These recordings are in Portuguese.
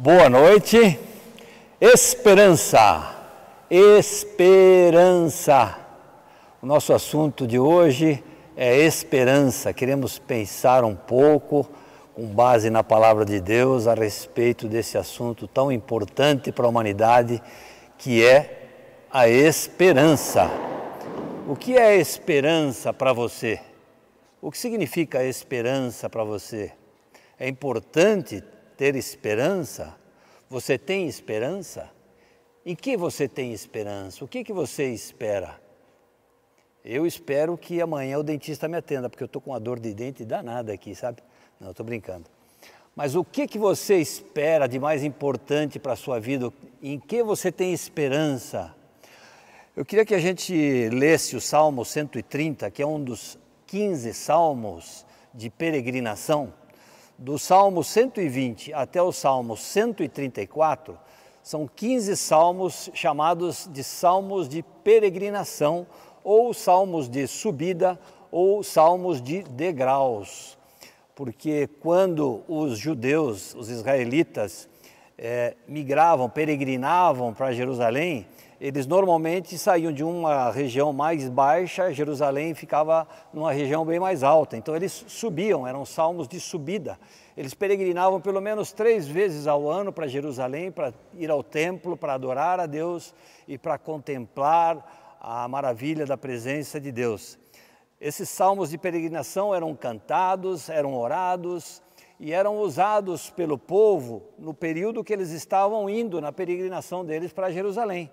Boa noite. Esperança. Esperança. O nosso assunto de hoje é esperança. Queremos pensar um pouco, com base na palavra de Deus, a respeito desse assunto tão importante para a humanidade, que é a esperança. O que é esperança para você? O que significa esperança para você? É importante ter esperança? Você tem esperança? Em que você tem esperança? O que, que você espera? Eu espero que amanhã o dentista me atenda, porque eu estou com uma dor de dente danada aqui, sabe? Não, estou brincando. Mas o que, que você espera de mais importante para a sua vida? Em que você tem esperança? Eu queria que a gente lesse o Salmo 130, que é um dos 15 salmos de peregrinação do Salmo 120 até o Salmo 134, são 15 salmos chamados de salmos de peregrinação, ou salmos de subida, ou salmos de degraus. Porque quando os judeus, os israelitas, é, migravam, peregrinavam para Jerusalém, eles normalmente saíam de uma região mais baixa, Jerusalém ficava numa região bem mais alta. Então eles subiam, eram salmos de subida. Eles peregrinavam pelo menos três vezes ao ano para Jerusalém, para ir ao templo, para adorar a Deus e para contemplar a maravilha da presença de Deus. Esses salmos de peregrinação eram cantados, eram orados e eram usados pelo povo no período que eles estavam indo na peregrinação deles para Jerusalém.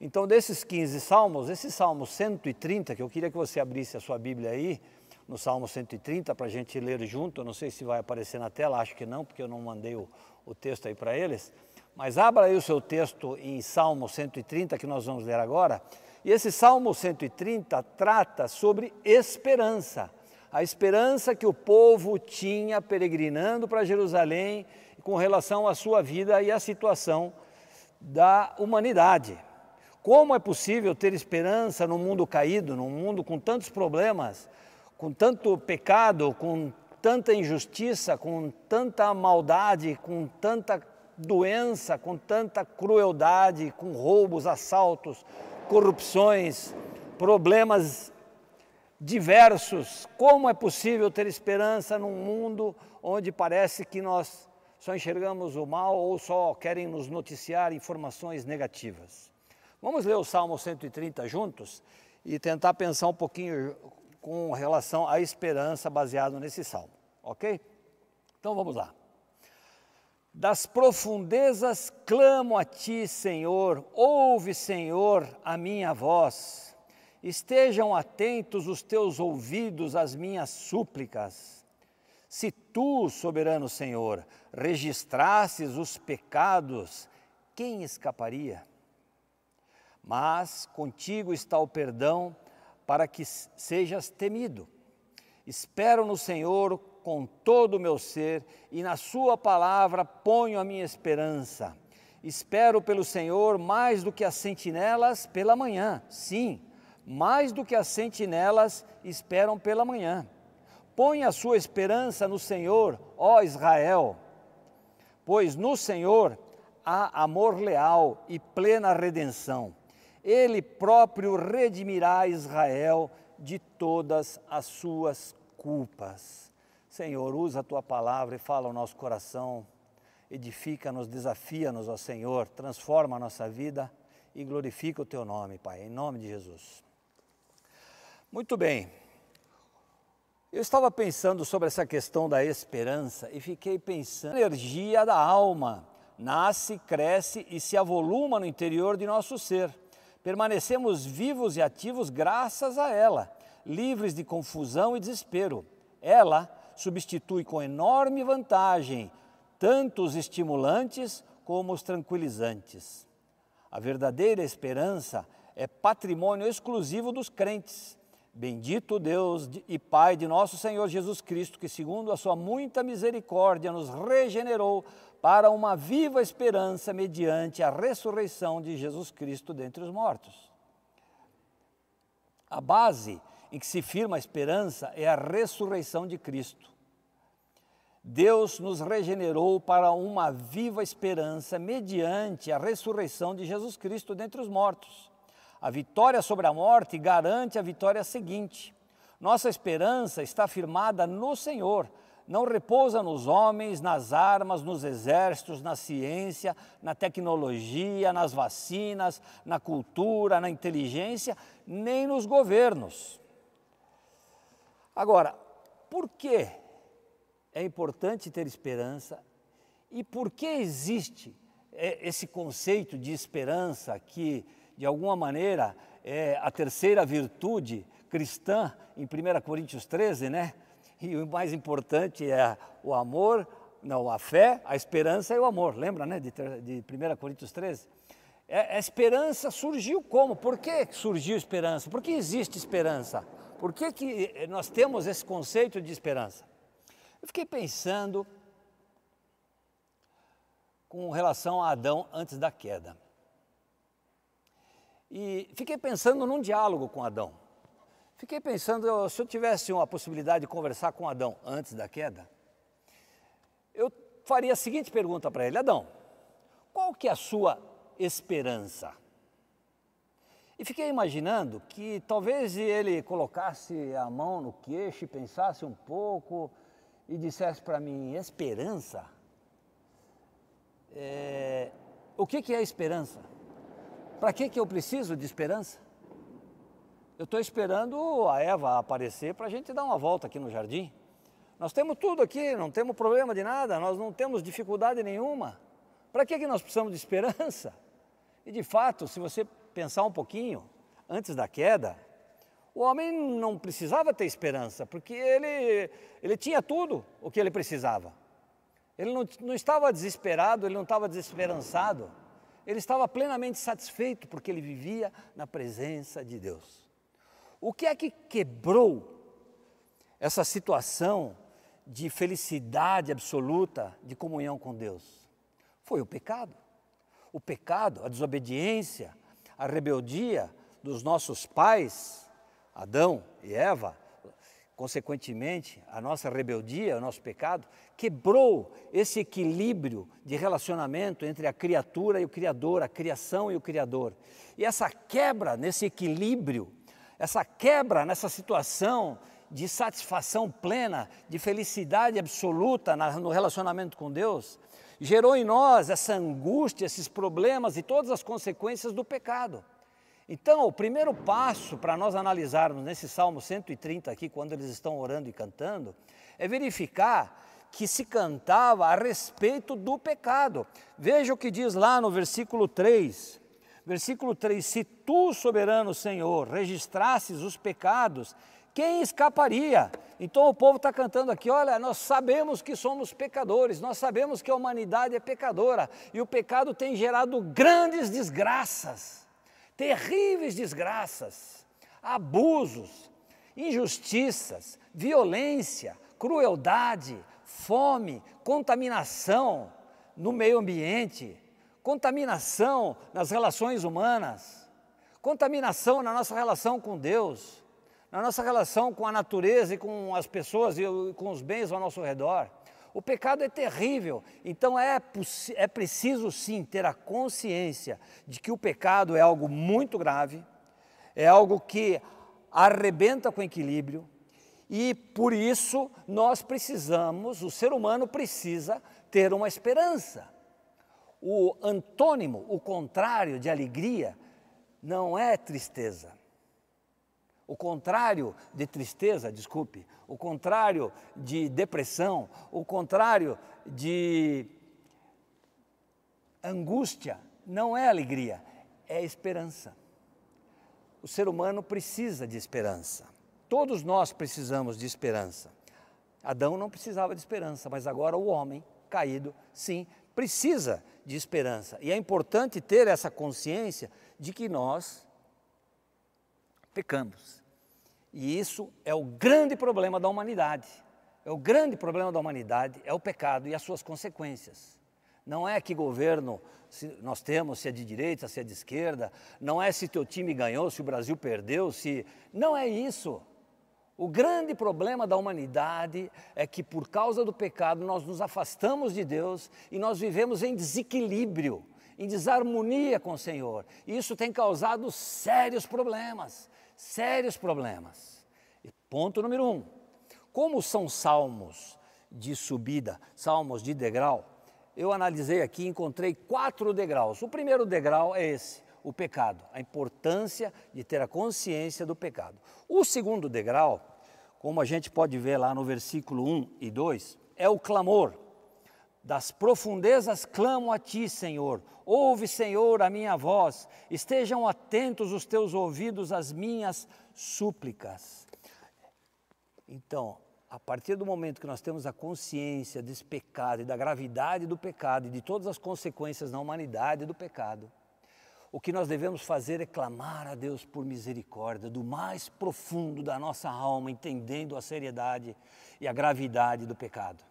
Então, desses 15 salmos, esse salmo 130, que eu queria que você abrisse a sua Bíblia aí, no salmo 130, para a gente ler junto, eu não sei se vai aparecer na tela, acho que não, porque eu não mandei o, o texto aí para eles, mas abra aí o seu texto em salmo 130, que nós vamos ler agora, e esse salmo 130 trata sobre esperança, a esperança que o povo tinha peregrinando para Jerusalém com relação à sua vida e à situação da humanidade. Como é possível ter esperança num mundo caído, num mundo com tantos problemas, com tanto pecado, com tanta injustiça, com tanta maldade, com tanta doença, com tanta crueldade, com roubos, assaltos, corrupções, problemas diversos? Como é possível ter esperança num mundo onde parece que nós só enxergamos o mal ou só querem nos noticiar informações negativas? Vamos ler o Salmo 130 juntos e tentar pensar um pouquinho com relação à esperança baseado nesse salmo, ok? Então vamos lá. Das profundezas clamo a ti, Senhor, ouve, Senhor, a minha voz. Estejam atentos os teus ouvidos às minhas súplicas. Se tu, soberano Senhor, registrasses os pecados, quem escaparia? Mas contigo está o perdão para que sejas temido. Espero no Senhor com todo o meu ser e na Sua palavra ponho a minha esperança. Espero pelo Senhor mais do que as sentinelas pela manhã. Sim, mais do que as sentinelas esperam pela manhã. Põe a sua esperança no Senhor, ó Israel, pois no Senhor há amor leal e plena redenção ele próprio redimirá Israel de todas as suas culpas. Senhor, usa a tua palavra e fala ao nosso coração, edifica-nos, desafia-nos, ó Senhor, transforma a nossa vida e glorifica o teu nome, Pai, em nome de Jesus. Muito bem. Eu estava pensando sobre essa questão da esperança e fiquei pensando, energia da alma nasce, cresce e se avoluma no interior de nosso ser permanecemos vivos e ativos graças a ela, livres de confusão e desespero. Ela substitui com enorme vantagem tanto os estimulantes como os tranquilizantes. A verdadeira esperança é patrimônio exclusivo dos crentes. Bendito Deus e Pai de nosso Senhor Jesus Cristo, que, segundo a sua muita misericórdia, nos regenerou para uma viva esperança mediante a ressurreição de Jesus Cristo dentre os mortos. A base em que se firma a esperança é a ressurreição de Cristo. Deus nos regenerou para uma viva esperança mediante a ressurreição de Jesus Cristo dentre os mortos. A vitória sobre a morte garante a vitória seguinte. Nossa esperança está firmada no Senhor, não repousa nos homens, nas armas, nos exércitos, na ciência, na tecnologia, nas vacinas, na cultura, na inteligência, nem nos governos. Agora, por que é importante ter esperança e por que existe é, esse conceito de esperança que, de alguma maneira, é a terceira virtude cristã em 1 Coríntios 13, né? E o mais importante é o amor, não, a fé, a esperança e o amor. Lembra, né, de, de 1 Coríntios 13? É, a esperança surgiu como? Por que surgiu esperança? Por que existe esperança? Por que, que nós temos esse conceito de esperança? Eu fiquei pensando com relação a Adão antes da queda. E fiquei pensando num diálogo com Adão. Fiquei pensando, se eu tivesse uma possibilidade de conversar com Adão antes da queda, eu faria a seguinte pergunta para ele: Adão, qual que é a sua esperança? E fiquei imaginando que talvez ele colocasse a mão no queixo pensasse um pouco e dissesse para mim: esperança? É, o que, que é esperança? Para que, que eu preciso de esperança? Eu estou esperando a Eva aparecer para a gente dar uma volta aqui no jardim. Nós temos tudo aqui, não temos problema de nada, nós não temos dificuldade nenhuma. Para que, que nós precisamos de esperança? E de fato, se você pensar um pouquinho, antes da queda, o homem não precisava ter esperança, porque ele, ele tinha tudo o que ele precisava. Ele não, não estava desesperado, ele não estava desesperançado, ele estava plenamente satisfeito porque ele vivia na presença de Deus. O que é que quebrou essa situação de felicidade absoluta, de comunhão com Deus? Foi o pecado. O pecado, a desobediência, a rebeldia dos nossos pais, Adão e Eva, consequentemente, a nossa rebeldia, o nosso pecado, quebrou esse equilíbrio de relacionamento entre a criatura e o Criador, a criação e o Criador. E essa quebra nesse equilíbrio, essa quebra nessa situação de satisfação plena, de felicidade absoluta no relacionamento com Deus, gerou em nós essa angústia, esses problemas e todas as consequências do pecado. Então, o primeiro passo para nós analisarmos nesse Salmo 130 aqui, quando eles estão orando e cantando, é verificar que se cantava a respeito do pecado. Veja o que diz lá no versículo 3. Versículo 3: Se tu, soberano Senhor, registrasses os pecados, quem escaparia? Então o povo está cantando aqui: olha, nós sabemos que somos pecadores, nós sabemos que a humanidade é pecadora e o pecado tem gerado grandes desgraças terríveis desgraças, abusos, injustiças, violência, crueldade, fome, contaminação no meio ambiente, contaminação nas relações humanas, contaminação na nossa relação com Deus, na nossa relação com a natureza e com as pessoas e com os bens ao nosso redor. O pecado é terrível, então é, é preciso sim ter a consciência de que o pecado é algo muito grave, é algo que arrebenta com o equilíbrio, e por isso nós precisamos, o ser humano precisa ter uma esperança. O antônimo, o contrário de alegria, não é tristeza, o contrário de tristeza, desculpe, o contrário de depressão, o contrário de angústia, não é alegria, é esperança. O ser humano precisa de esperança. Todos nós precisamos de esperança. Adão não precisava de esperança, mas agora o homem caído, sim, precisa de esperança. E é importante ter essa consciência de que nós pecamos. E isso é o grande problema da humanidade. É o grande problema da humanidade, é o pecado e as suas consequências. Não é que governo nós temos, se é de direita, se é de esquerda, não é se teu time ganhou, se o Brasil perdeu, se. Não é isso. O grande problema da humanidade é que, por causa do pecado, nós nos afastamos de Deus e nós vivemos em desequilíbrio, em desarmonia com o Senhor. E isso tem causado sérios problemas sérios problemas. E ponto número um: como são salmos de subida, salmos de degrau, eu analisei aqui e encontrei quatro degraus. O primeiro degrau é esse, o pecado, a importância de ter a consciência do pecado. O segundo degrau, como a gente pode ver lá no versículo 1 e 2, é o clamor. Das profundezas clamo a ti, Senhor. Ouve, Senhor, a minha voz. Estejam atentos os teus ouvidos às minhas súplicas. Então, a partir do momento que nós temos a consciência desse pecado e da gravidade do pecado e de todas as consequências na humanidade do pecado, o que nós devemos fazer é clamar a Deus por misericórdia, do mais profundo da nossa alma, entendendo a seriedade e a gravidade do pecado.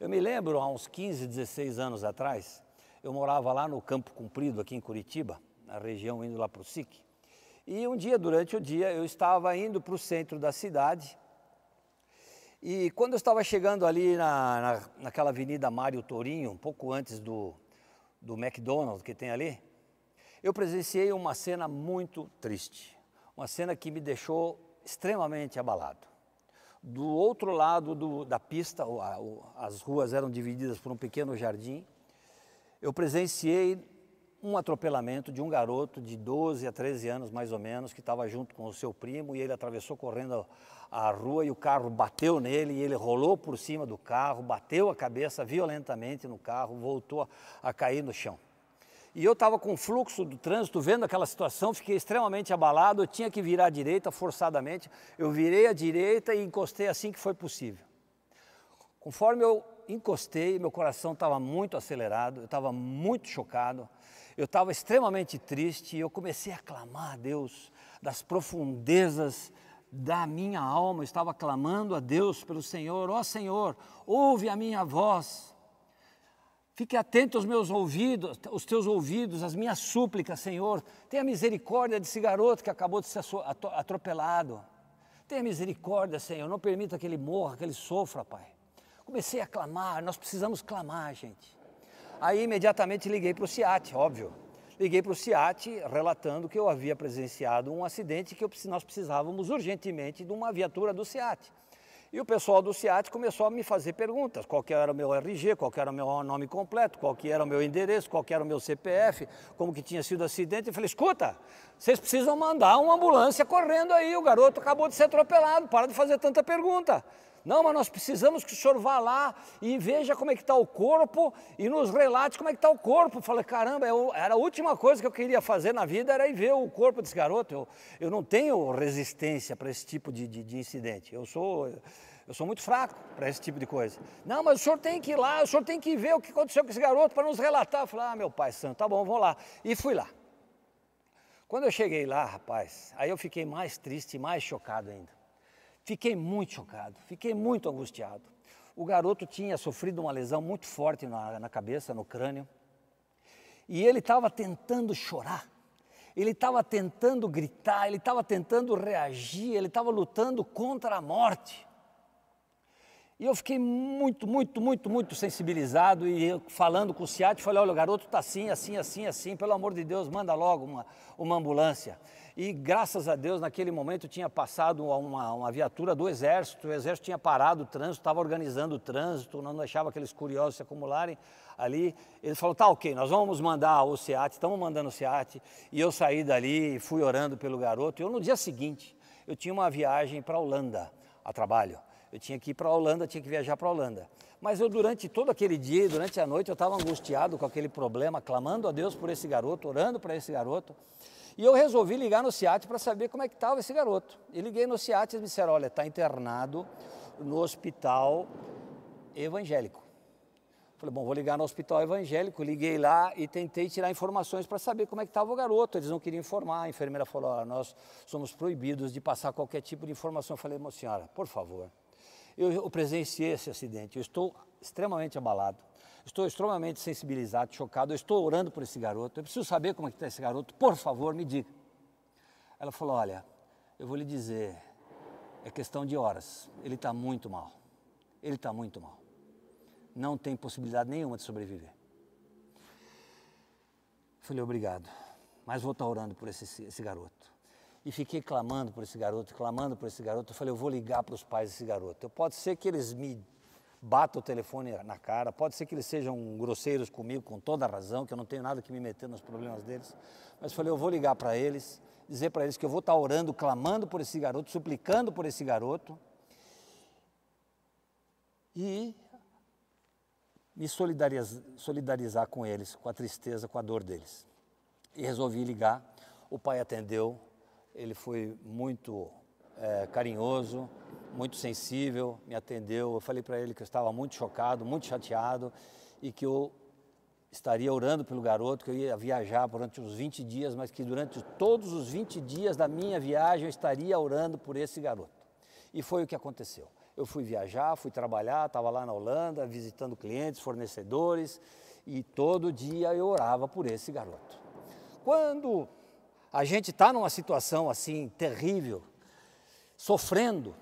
Eu me lembro, há uns 15, 16 anos atrás, eu morava lá no Campo Comprido, aqui em Curitiba, na região indo lá para o SIC. E um dia, durante o dia, eu estava indo para o centro da cidade. E quando eu estava chegando ali na, na, naquela avenida Mário Tourinho, um pouco antes do, do McDonald's que tem ali, eu presenciei uma cena muito triste. Uma cena que me deixou extremamente abalado. Do outro lado do, da pista, as ruas eram divididas por um pequeno jardim. Eu presenciei um atropelamento de um garoto de 12 a 13 anos, mais ou menos, que estava junto com o seu primo e ele atravessou correndo a rua e o carro bateu nele e ele rolou por cima do carro, bateu a cabeça violentamente no carro, voltou a, a cair no chão. E eu estava com o fluxo do trânsito, vendo aquela situação, fiquei extremamente abalado, eu tinha que virar à direita forçadamente. Eu virei à direita e encostei assim que foi possível. Conforme eu encostei, meu coração estava muito acelerado, eu estava muito chocado, eu estava extremamente triste e eu comecei a clamar a Deus das profundezas da minha alma, eu estava clamando a Deus pelo Senhor, ó oh, Senhor, ouve a minha voz, Fique atento aos meus ouvidos, os teus ouvidos, às minhas súplicas, Senhor. Tenha misericórdia desse garoto que acabou de ser atropelado. Tenha misericórdia, Senhor. Não permita que ele morra, que ele sofra, Pai. Comecei a clamar, nós precisamos clamar, gente. Aí imediatamente liguei para o SIAT, óbvio. Liguei para o SIAT relatando que eu havia presenciado um acidente que nós precisávamos urgentemente de uma viatura do SIAT. E o pessoal do CIAT começou a me fazer perguntas, qual era o meu RG, qual era o meu nome completo, qual era o meu endereço, qual era o meu CPF, como que tinha sido o acidente. Eu falei, escuta, vocês precisam mandar uma ambulância correndo aí, o garoto acabou de ser atropelado, para de fazer tanta pergunta. Não, mas nós precisamos que o senhor vá lá e veja como é que está o corpo e nos relate como é que está o corpo. Eu falei, caramba, eu, era a última coisa que eu queria fazer na vida, era ir ver o corpo desse garoto. Eu, eu não tenho resistência para esse tipo de, de, de incidente. Eu sou, eu sou muito fraco para esse tipo de coisa. Não, mas o senhor tem que ir lá, o senhor tem que ver o que aconteceu com esse garoto para nos relatar. Eu falei, ah, meu pai santo, tá bom, vou lá. E fui lá. Quando eu cheguei lá, rapaz, aí eu fiquei mais triste e mais chocado ainda. Fiquei muito chocado, fiquei muito angustiado. O garoto tinha sofrido uma lesão muito forte na, na cabeça, no crânio, e ele estava tentando chorar, ele estava tentando gritar, ele estava tentando reagir, ele estava lutando contra a morte. E eu fiquei muito, muito, muito, muito sensibilizado e falando com o Ciat, falei, olha, o garoto está assim, assim, assim, assim, pelo amor de Deus, manda logo uma, uma ambulância. E graças a Deus, naquele momento tinha passado uma, uma viatura do Exército, o Exército tinha parado o trânsito, estava organizando o trânsito, não deixava aqueles curiosos se acumularem ali. Ele falou, tá ok, nós vamos mandar o SEAT, estamos mandando o SEAT. E eu saí dali e fui orando pelo garoto. E eu, no dia seguinte, eu tinha uma viagem para a Holanda, a trabalho. Eu tinha que ir para a Holanda, tinha que viajar para a Holanda. Mas eu, durante todo aquele dia, durante a noite, eu estava angustiado com aquele problema, clamando a Deus por esse garoto, orando para esse garoto. E eu resolvi ligar no SIAT para saber como é que estava esse garoto. E liguei no SIAT e eles disseram, olha, está internado no hospital evangélico. Falei, bom, vou ligar no hospital evangélico, liguei lá e tentei tirar informações para saber como é que estava o garoto. Eles não queriam informar, a enfermeira falou, olha, nós somos proibidos de passar qualquer tipo de informação. Eu falei, senhora, por favor, eu, eu presenciei esse acidente, eu estou extremamente abalado, estou extremamente sensibilizado, chocado, eu estou orando por esse garoto, eu preciso saber como é que está esse garoto, por favor, me diga. Ela falou, olha, eu vou lhe dizer, É questão de horas. Ele está muito mal. Ele está muito mal. Não tem possibilidade nenhuma de sobreviver. Falei, obrigado. Mas vou estar tá orando por esse, esse garoto. E fiquei clamando por esse garoto, clamando por esse garoto. Eu falei, eu vou ligar para os pais desse garoto. Pode ser que eles me batam o telefone na cara, pode ser que eles sejam grosseiros comigo, com toda razão, que eu não tenho nada que me meter nos problemas deles. Mas falei, eu vou ligar para eles, dizer para eles que eu vou estar tá orando, clamando por esse garoto, suplicando por esse garoto. E me solidarizar com eles, com a tristeza, com a dor deles. E resolvi ligar. O pai atendeu, ele foi muito é, carinhoso, muito sensível, me atendeu. Eu falei para ele que eu estava muito chocado, muito chateado e que eu estaria orando pelo garoto, que eu ia viajar durante uns 20 dias, mas que durante todos os 20 dias da minha viagem eu estaria orando por esse garoto. E foi o que aconteceu. Eu fui viajar, fui trabalhar, estava lá na Holanda, visitando clientes, fornecedores, e todo dia eu orava por esse garoto. Quando a gente está numa situação assim terrível, sofrendo,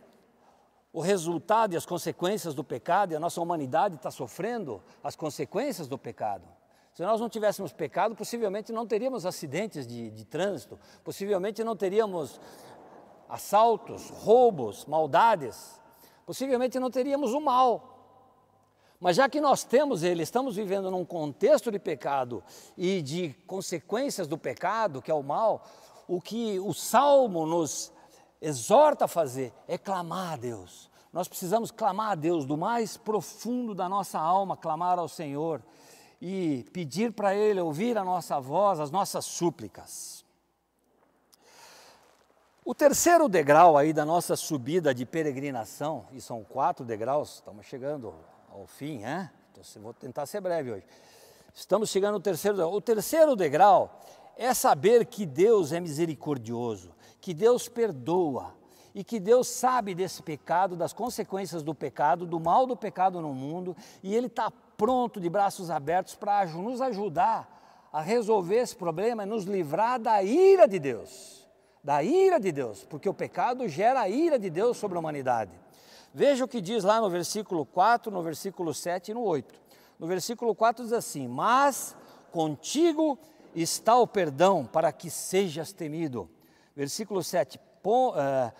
o resultado e as consequências do pecado, e a nossa humanidade está sofrendo as consequências do pecado. Se nós não tivéssemos pecado, possivelmente não teríamos acidentes de, de trânsito, possivelmente não teríamos assaltos, roubos, maldades, possivelmente não teríamos o mal. Mas já que nós temos ele, estamos vivendo num contexto de pecado e de consequências do pecado, que é o mal, o que o salmo nos exorta a fazer é clamar a Deus. Nós precisamos clamar a Deus do mais profundo da nossa alma, clamar ao Senhor e pedir para Ele ouvir a nossa voz, as nossas súplicas. O terceiro degrau aí da nossa subida de peregrinação, e são quatro degraus, estamos chegando ao fim, né? Vou tentar ser breve hoje. Estamos chegando no terceiro degrau. O terceiro degrau é saber que Deus é misericordioso, que Deus perdoa e que Deus sabe desse pecado, das consequências do pecado, do mal do pecado no mundo, e Ele está pronto, de braços abertos, para nos ajudar a resolver esse problema e nos livrar da ira de Deus. Da ira de Deus, porque o pecado gera a ira de Deus sobre a humanidade. Veja o que diz lá no versículo 4, no versículo 7 e no 8. No versículo 4 diz assim: Mas contigo está o perdão para que sejas temido. Versículo 7, uh,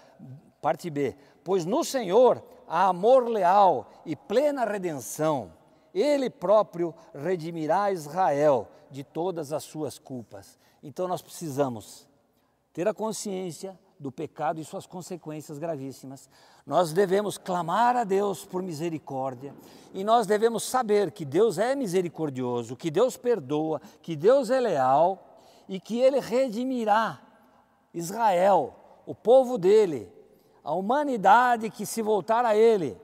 parte B. Pois no Senhor há amor leal e plena redenção. Ele próprio redimirá Israel de todas as suas culpas. Então nós precisamos ter a consciência do pecado e suas consequências gravíssimas. Nós devemos clamar a Deus por misericórdia e nós devemos saber que Deus é misericordioso, que Deus perdoa, que Deus é leal e que Ele redimirá Israel, o povo dele, a humanidade que se voltar a Ele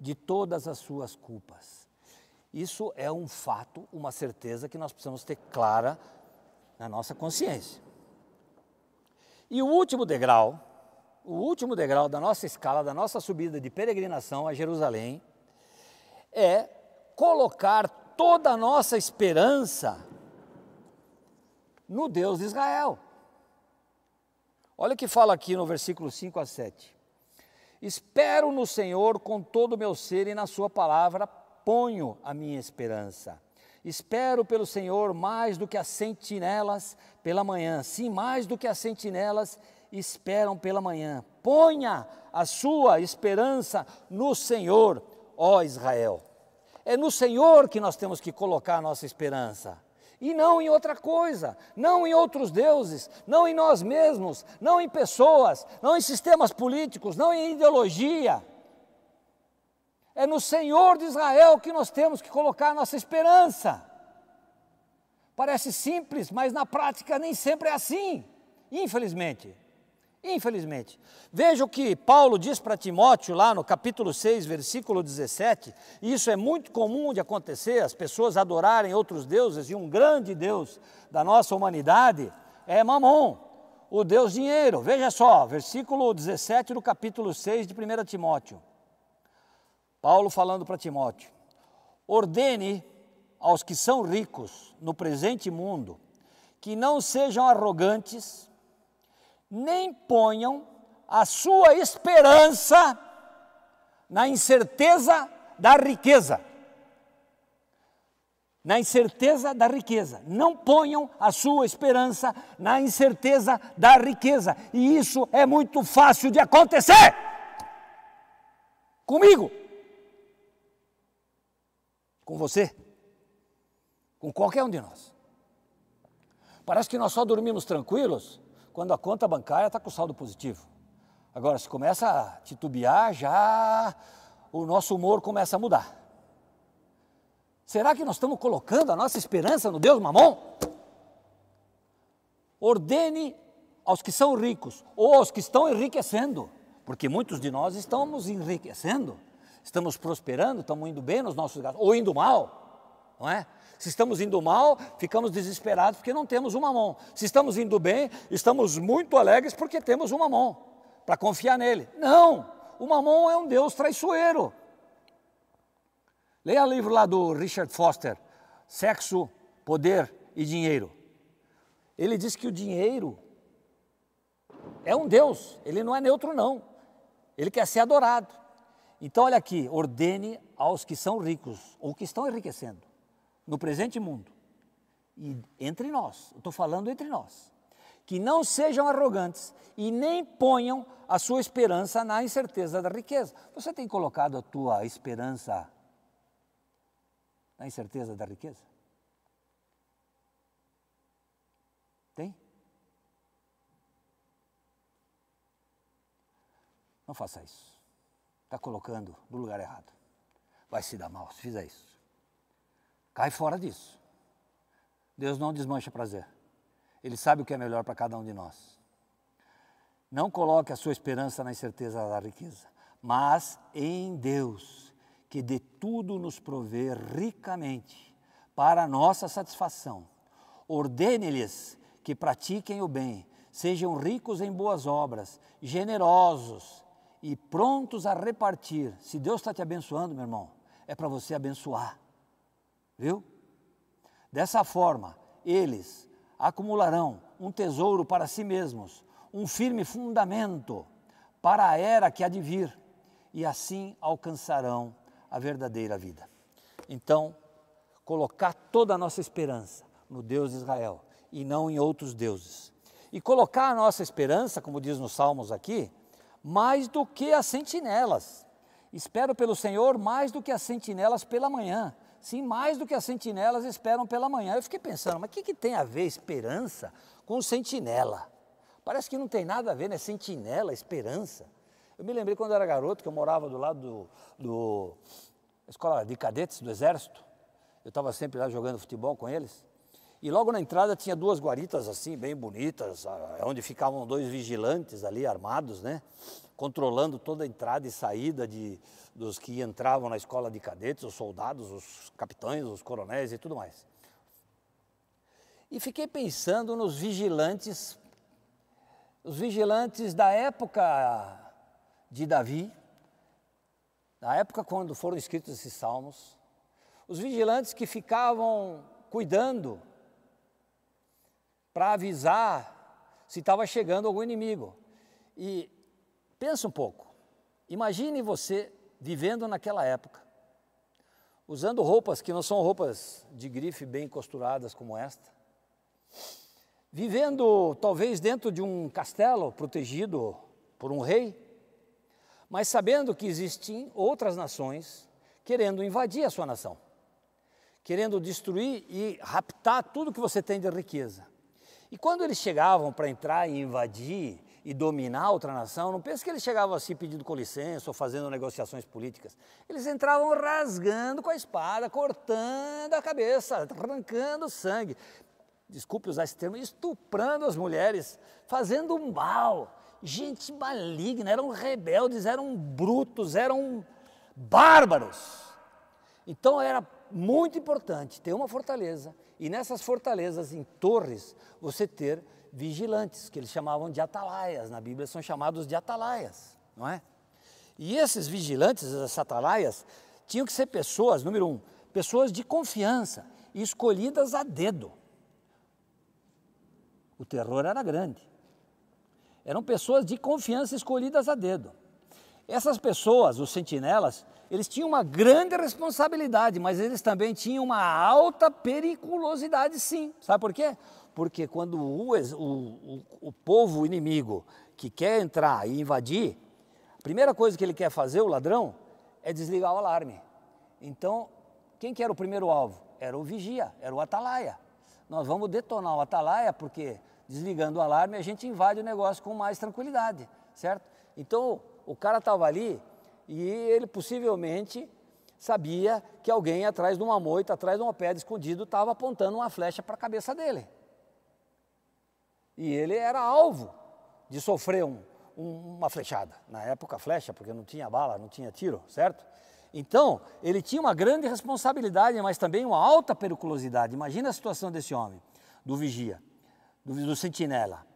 de todas as suas culpas. Isso é um fato, uma certeza que nós precisamos ter clara na nossa consciência. E o último degrau, o último degrau da nossa escala, da nossa subida de peregrinação a Jerusalém, é colocar toda a nossa esperança no Deus de Israel. Olha o que fala aqui no versículo 5 a 7. Espero no Senhor com todo o meu ser e na Sua palavra ponho a minha esperança. Espero pelo Senhor mais do que as sentinelas pela manhã. Sim, mais do que as sentinelas esperam pela manhã. Ponha a sua esperança no Senhor, ó Israel. É no Senhor que nós temos que colocar a nossa esperança. E não em outra coisa, não em outros deuses, não em nós mesmos, não em pessoas, não em sistemas políticos, não em ideologia. É no Senhor de Israel que nós temos que colocar nossa esperança. Parece simples, mas na prática nem sempre é assim, infelizmente. Infelizmente. Veja o que Paulo diz para Timóteo lá no capítulo 6, versículo 17. E isso é muito comum de acontecer, as pessoas adorarem outros deuses, e um grande Deus da nossa humanidade é Mamon, o Deus dinheiro. Veja só, versículo 17 do capítulo 6 de 1 Timóteo. Paulo falando para Timóteo: ordene aos que são ricos no presente mundo que não sejam arrogantes, nem ponham a sua esperança na incerteza da riqueza. Na incerteza da riqueza. Não ponham a sua esperança na incerteza da riqueza. E isso é muito fácil de acontecer. Comigo. Com você. Com qualquer um de nós. Parece que nós só dormimos tranquilos quando a conta bancária está com saldo positivo. Agora, se começa a titubear, já o nosso humor começa a mudar. Será que nós estamos colocando a nossa esperança no Deus Mamon? Ordene aos que são ricos ou aos que estão enriquecendo, porque muitos de nós estamos enriquecendo, estamos prosperando, estamos indo bem nos nossos gastos, ou indo mal, não é? Se estamos indo mal, ficamos desesperados porque não temos uma mão. Se estamos indo bem, estamos muito alegres porque temos uma mão para confiar nele. Não! O mamon é um Deus traiçoeiro. Leia o livro lá do Richard Foster, Sexo, Poder e Dinheiro. Ele diz que o dinheiro é um Deus, ele não é neutro, não. Ele quer ser adorado. Então, olha aqui: ordene aos que são ricos ou que estão enriquecendo no presente mundo e entre nós, estou falando entre nós, que não sejam arrogantes e nem ponham a sua esperança na incerteza da riqueza. Você tem colocado a tua esperança na incerteza da riqueza? Tem? Não faça isso. Está colocando no lugar errado. Vai se dar mal se fizer isso. Cai fora disso. Deus não desmancha prazer. Ele sabe o que é melhor para cada um de nós. Não coloque a sua esperança na incerteza da riqueza, mas em Deus, que de tudo nos provê ricamente para a nossa satisfação. Ordene-lhes que pratiquem o bem, sejam ricos em boas obras, generosos e prontos a repartir. Se Deus está te abençoando, meu irmão, é para você abençoar. Viu? Dessa forma, eles acumularão um tesouro para si mesmos, um firme fundamento para a era que há de vir, e assim alcançarão a verdadeira vida. Então, colocar toda a nossa esperança no Deus de Israel e não em outros deuses. E colocar a nossa esperança, como diz nos Salmos aqui, mais do que as sentinelas. Espero pelo Senhor mais do que as sentinelas pela manhã. Sim, mais do que as sentinelas esperam pela manhã. Eu fiquei pensando, mas o que, que tem a ver esperança com sentinela? Parece que não tem nada a ver, né? Sentinela, esperança. Eu me lembrei quando eu era garoto, que eu morava do lado do, do escola de cadetes do Exército. Eu estava sempre lá jogando futebol com eles. E logo na entrada tinha duas guaritas assim, bem bonitas, onde ficavam dois vigilantes ali armados, né? Controlando toda a entrada e saída de, dos que entravam na escola de cadetes, os soldados, os capitães, os coronéis e tudo mais. E fiquei pensando nos vigilantes, os vigilantes da época de Davi, na época quando foram escritos esses salmos, os vigilantes que ficavam cuidando para avisar se estava chegando algum inimigo. E pensa um pouco, imagine você vivendo naquela época, usando roupas que não são roupas de grife bem costuradas como esta, vivendo talvez dentro de um castelo protegido por um rei, mas sabendo que existem outras nações querendo invadir a sua nação, querendo destruir e raptar tudo que você tem de riqueza. E quando eles chegavam para entrar e invadir e dominar outra nação, não pense que eles chegavam assim pedindo com licença ou fazendo negociações políticas. Eles entravam rasgando com a espada, cortando a cabeça, arrancando sangue. Desculpe usar esse termo, estuprando as mulheres, fazendo um mal. Gente maligna, eram rebeldes, eram brutos, eram bárbaros. Então era muito importante ter uma fortaleza e nessas fortalezas, em torres, você ter vigilantes, que eles chamavam de atalaias. Na Bíblia são chamados de atalaias, não é? E esses vigilantes, essas atalaias, tinham que ser pessoas, número um, pessoas de confiança, escolhidas a dedo. O terror era grande. eram pessoas de confiança escolhidas a dedo. Essas pessoas, os sentinelas, eles tinham uma grande responsabilidade, mas eles também tinham uma alta periculosidade, sim. Sabe por quê? Porque quando o, o, o, povo inimigo que quer entrar e invadir, a primeira coisa que ele quer fazer, o ladrão, é desligar o alarme. Então, quem que era o primeiro alvo? Era o vigia, era o atalaia. Nós vamos detonar o atalaia porque desligando o alarme a gente invade o negócio com mais tranquilidade, certo? Então, o cara estava ali e ele possivelmente sabia que alguém atrás de uma moita, atrás de uma pedra escondido, estava apontando uma flecha para a cabeça dele. E ele era alvo de sofrer um, um, uma flechada. Na época, flecha, porque não tinha bala, não tinha tiro, certo? Então, ele tinha uma grande responsabilidade, mas também uma alta periculosidade. Imagina a situação desse homem, do vigia, do, do sentinela.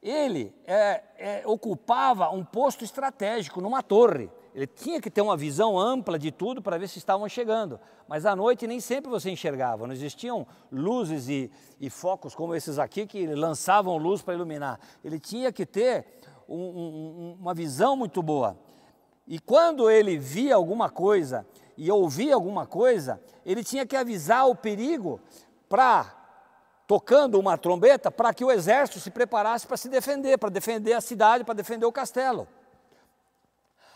Ele é, é, ocupava um posto estratégico numa torre. Ele tinha que ter uma visão ampla de tudo para ver se estavam chegando. Mas à noite nem sempre você enxergava. Não existiam luzes e, e focos como esses aqui que lançavam luz para iluminar. Ele tinha que ter um, um, uma visão muito boa. E quando ele via alguma coisa e ouvia alguma coisa, ele tinha que avisar o perigo para tocando uma trombeta para que o exército se preparasse para se defender, para defender a cidade, para defender o castelo.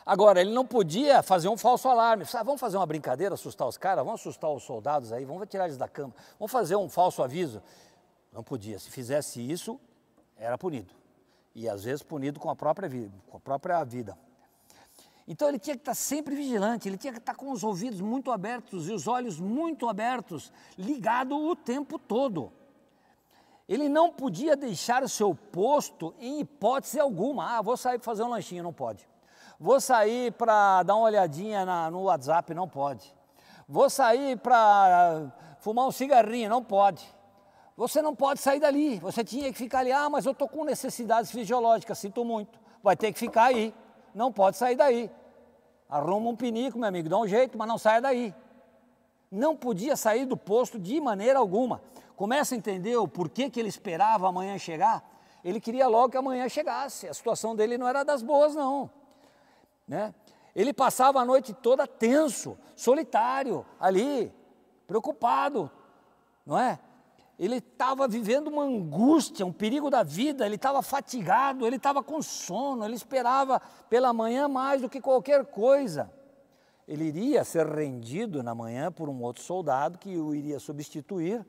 Agora, ele não podia fazer um falso alarme. Ah, vamos fazer uma brincadeira, assustar os caras, vamos assustar os soldados aí, vamos tirar eles da cama, vamos fazer um falso aviso. Não podia. Se fizesse isso, era punido. E às vezes punido com a própria vida. Com a própria vida. Então ele tinha que estar sempre vigilante, ele tinha que estar com os ouvidos muito abertos e os olhos muito abertos, ligado o tempo todo. Ele não podia deixar o seu posto em hipótese alguma. Ah, vou sair para fazer um lanchinho, não pode. Vou sair para dar uma olhadinha na, no WhatsApp, não pode. Vou sair para fumar um cigarrinho, não pode. Você não pode sair dali, você tinha que ficar ali. Ah, mas eu estou com necessidades fisiológicas, sinto muito. Vai ter que ficar aí, não pode sair daí. Arruma um pinico, meu amigo, dá um jeito, mas não saia daí. Não podia sair do posto de maneira alguma. Começa a entender o porquê que ele esperava amanhã chegar? Ele queria logo que amanhã chegasse. A situação dele não era das boas, não. Né? Ele passava a noite toda tenso, solitário, ali, preocupado, não é? Ele estava vivendo uma angústia, um perigo da vida, ele estava fatigado, ele estava com sono, ele esperava pela manhã mais do que qualquer coisa. Ele iria ser rendido na manhã por um outro soldado que o iria substituir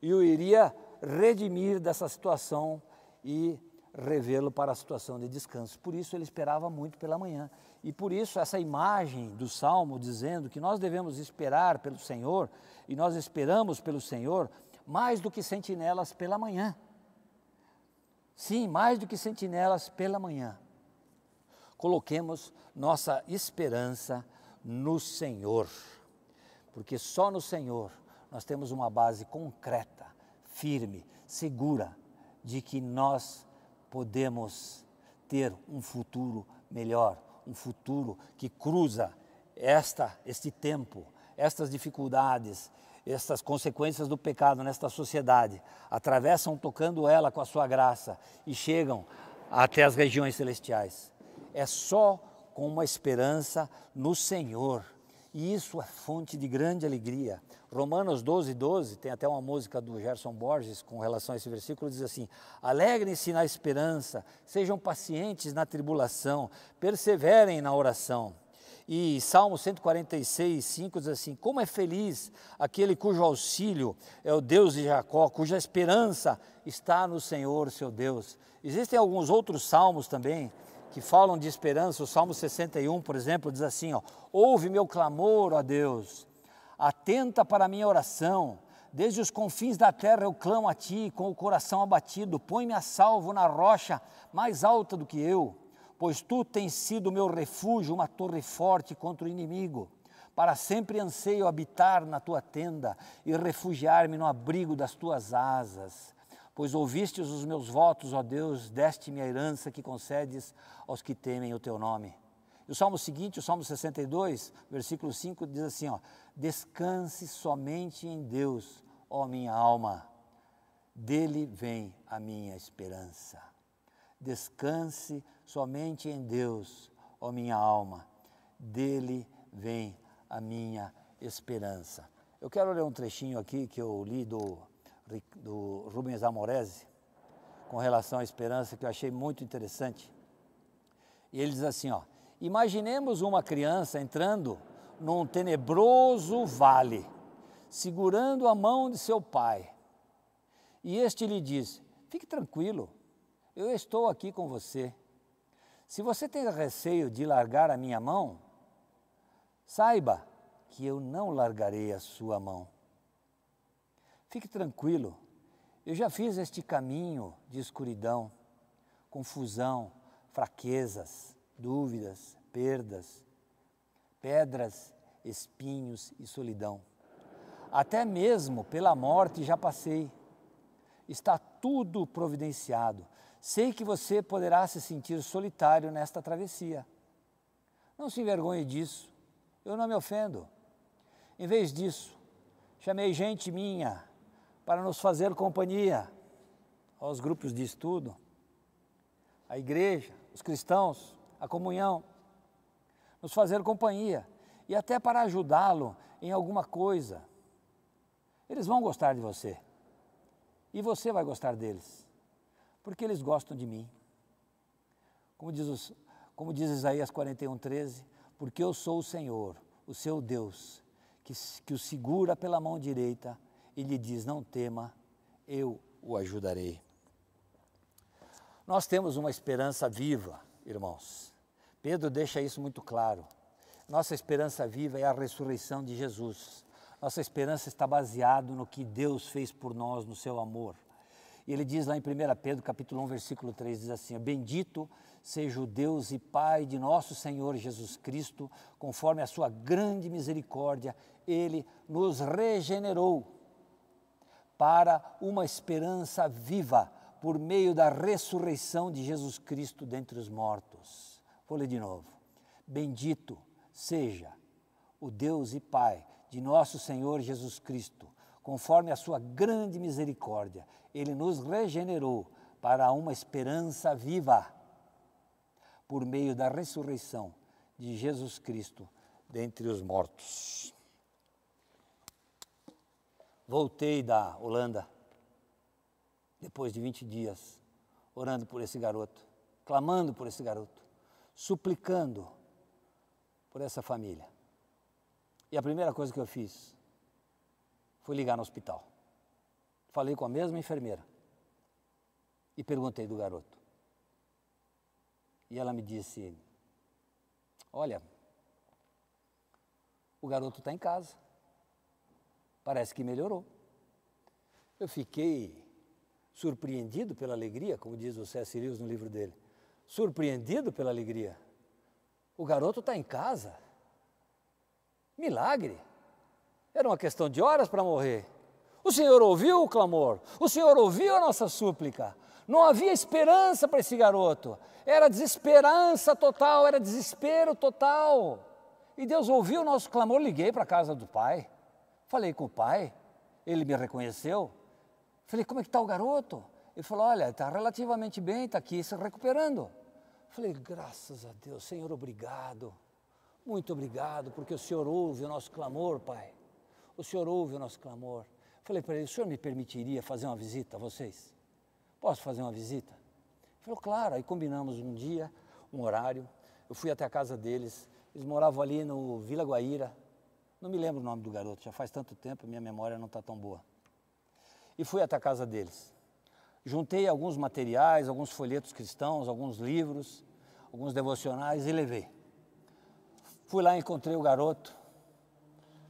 e o iria redimir dessa situação e revê-lo para a situação de descanso. Por isso ele esperava muito pela manhã. E por isso essa imagem do salmo dizendo que nós devemos esperar pelo Senhor e nós esperamos pelo Senhor mais do que sentinelas pela manhã. Sim, mais do que sentinelas pela manhã. Coloquemos nossa esperança no Senhor, porque só no Senhor nós temos uma base concreta, firme, segura de que nós podemos ter um futuro melhor, um futuro que cruza esta este tempo, estas dificuldades, estas consequências do pecado nesta sociedade, atravessam tocando ela com a sua graça e chegam até as regiões celestiais. É só com uma esperança no Senhor e isso é fonte de grande alegria. Romanos 12, 12, tem até uma música do Gerson Borges com relação a esse versículo, diz assim: Alegrem-se na esperança, sejam pacientes na tribulação, perseverem na oração. E Salmo 146, 5 diz assim: Como é feliz aquele cujo auxílio é o Deus de Jacó, cuja esperança está no Senhor, seu Deus. Existem alguns outros salmos também que falam de esperança. O Salmo 61, por exemplo, diz assim: ó, Ouve meu clamor, ó Deus, atenta para a minha oração. Desde os confins da terra eu clamo a ti, com o coração abatido. Põe-me a salvo na rocha mais alta do que eu, pois tu tens sido meu refúgio, uma torre forte contra o inimigo. Para sempre anseio habitar na tua tenda e refugiar-me no abrigo das tuas asas pois ouvistes os meus votos, ó Deus, deste-me a herança que concedes aos que temem o teu nome. E o salmo seguinte, o salmo 62, versículo 5, diz assim: ó, Descanse somente em Deus, ó minha alma, dele vem a minha esperança. Descanse somente em Deus, ó minha alma. Dele vem a minha esperança. Eu quero ler um trechinho aqui que eu li do, do Rubens Amorese, com relação à esperança, que eu achei muito interessante. E ele diz assim: ó, imaginemos uma criança entrando num tenebroso vale, segurando a mão de seu pai. E este lhe diz: Fique tranquilo, eu estou aqui com você. Se você tem receio de largar a minha mão, saiba que eu não largarei a sua mão. Fique tranquilo, eu já fiz este caminho de escuridão, confusão, fraquezas, dúvidas, perdas, pedras, espinhos e solidão. Até mesmo pela morte já passei. Está tudo providenciado. Sei que você poderá se sentir solitário nesta travessia. Não se envergonhe disso. Eu não me ofendo. Em vez disso, chamei gente minha para nos fazer companhia aos grupos de estudo, a igreja, os cristãos, a comunhão, nos fazer companhia e até para ajudá-lo em alguma coisa. Eles vão gostar de você e você vai gostar deles, porque eles gostam de mim. Como diz, os, como diz Isaías 41, 13, porque eu sou o Senhor, o seu Deus, que, que o segura pela mão direita e lhe diz: Não tema, eu o ajudarei. Nós temos uma esperança viva, irmãos. Pedro deixa isso muito claro. Nossa esperança viva é a ressurreição de Jesus. Nossa esperança está baseada no que Deus fez por nós, no seu amor. E ele diz lá em 1 Pedro, capítulo 1, versículo 3, diz assim: Bendito seja o Deus e Pai de nosso Senhor Jesus Cristo, conforme a sua grande misericórdia, ele nos regenerou para uma esperança viva por meio da ressurreição de Jesus Cristo dentre os mortos. Vou ler de novo. Bendito seja o Deus e Pai de nosso Senhor Jesus Cristo, conforme a sua grande misericórdia, ele nos regenerou para uma esperança viva por meio da ressurreição de Jesus Cristo dentre os mortos. Voltei da Holanda, depois de 20 dias, orando por esse garoto, clamando por esse garoto, suplicando por essa família. E a primeira coisa que eu fiz foi ligar no hospital. Falei com a mesma enfermeira e perguntei do garoto. E ela me disse: Olha, o garoto está em casa. Parece que melhorou. Eu fiquei surpreendido pela alegria, como diz o C.S. No livro dele. Surpreendido pela alegria. O garoto está em casa. Milagre. Era uma questão de horas para morrer. O Senhor ouviu o clamor, o Senhor ouviu a nossa súplica. Não havia esperança para esse garoto. Era desesperança total, era desespero total. E Deus ouviu o nosso clamor. Liguei para a casa do pai, falei com o pai, ele me reconheceu. Falei, como é que está o garoto? Ele falou, olha, está relativamente bem, está aqui se recuperando. Falei, graças a Deus, Senhor, obrigado. Muito obrigado, porque o Senhor ouve o nosso clamor, Pai. O Senhor ouve o nosso clamor. Falei para ele, o senhor me permitiria fazer uma visita a vocês? Posso fazer uma visita? Ele falou, claro. Aí combinamos um dia, um horário. Eu fui até a casa deles. Eles moravam ali no Vila Guaíra. Não me lembro o nome do garoto, já faz tanto tempo, minha memória não está tão boa. E fui até a casa deles. Juntei alguns materiais, alguns folhetos cristãos, alguns livros, alguns devocionais e levei. Fui lá encontrei o garoto,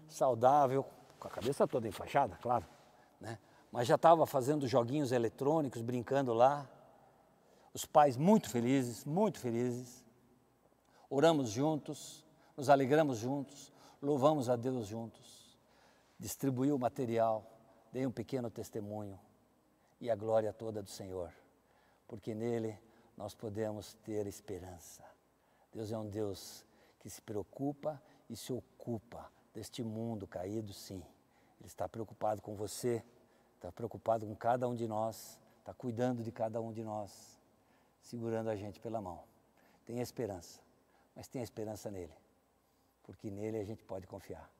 saudável, com a cabeça toda enfaixada, claro, né? mas já estava fazendo joguinhos eletrônicos, brincando lá. Os pais muito felizes, muito felizes. Oramos juntos, nos alegramos juntos, louvamos a Deus juntos. Distribuiu o material, dei um pequeno testemunho e a glória toda do Senhor, porque nele nós podemos ter esperança. Deus é um Deus que se preocupa e se ocupa deste mundo caído, sim. Ele está preocupado com você, está preocupado com cada um de nós, está cuidando de cada um de nós. segurando a gente pela mão. Tenha esperança, mas tenha esperança nele, porque nele a gente pode confiar.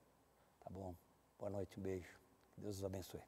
Tá bom? Boa noite, um beijo. Que Deus os abençoe.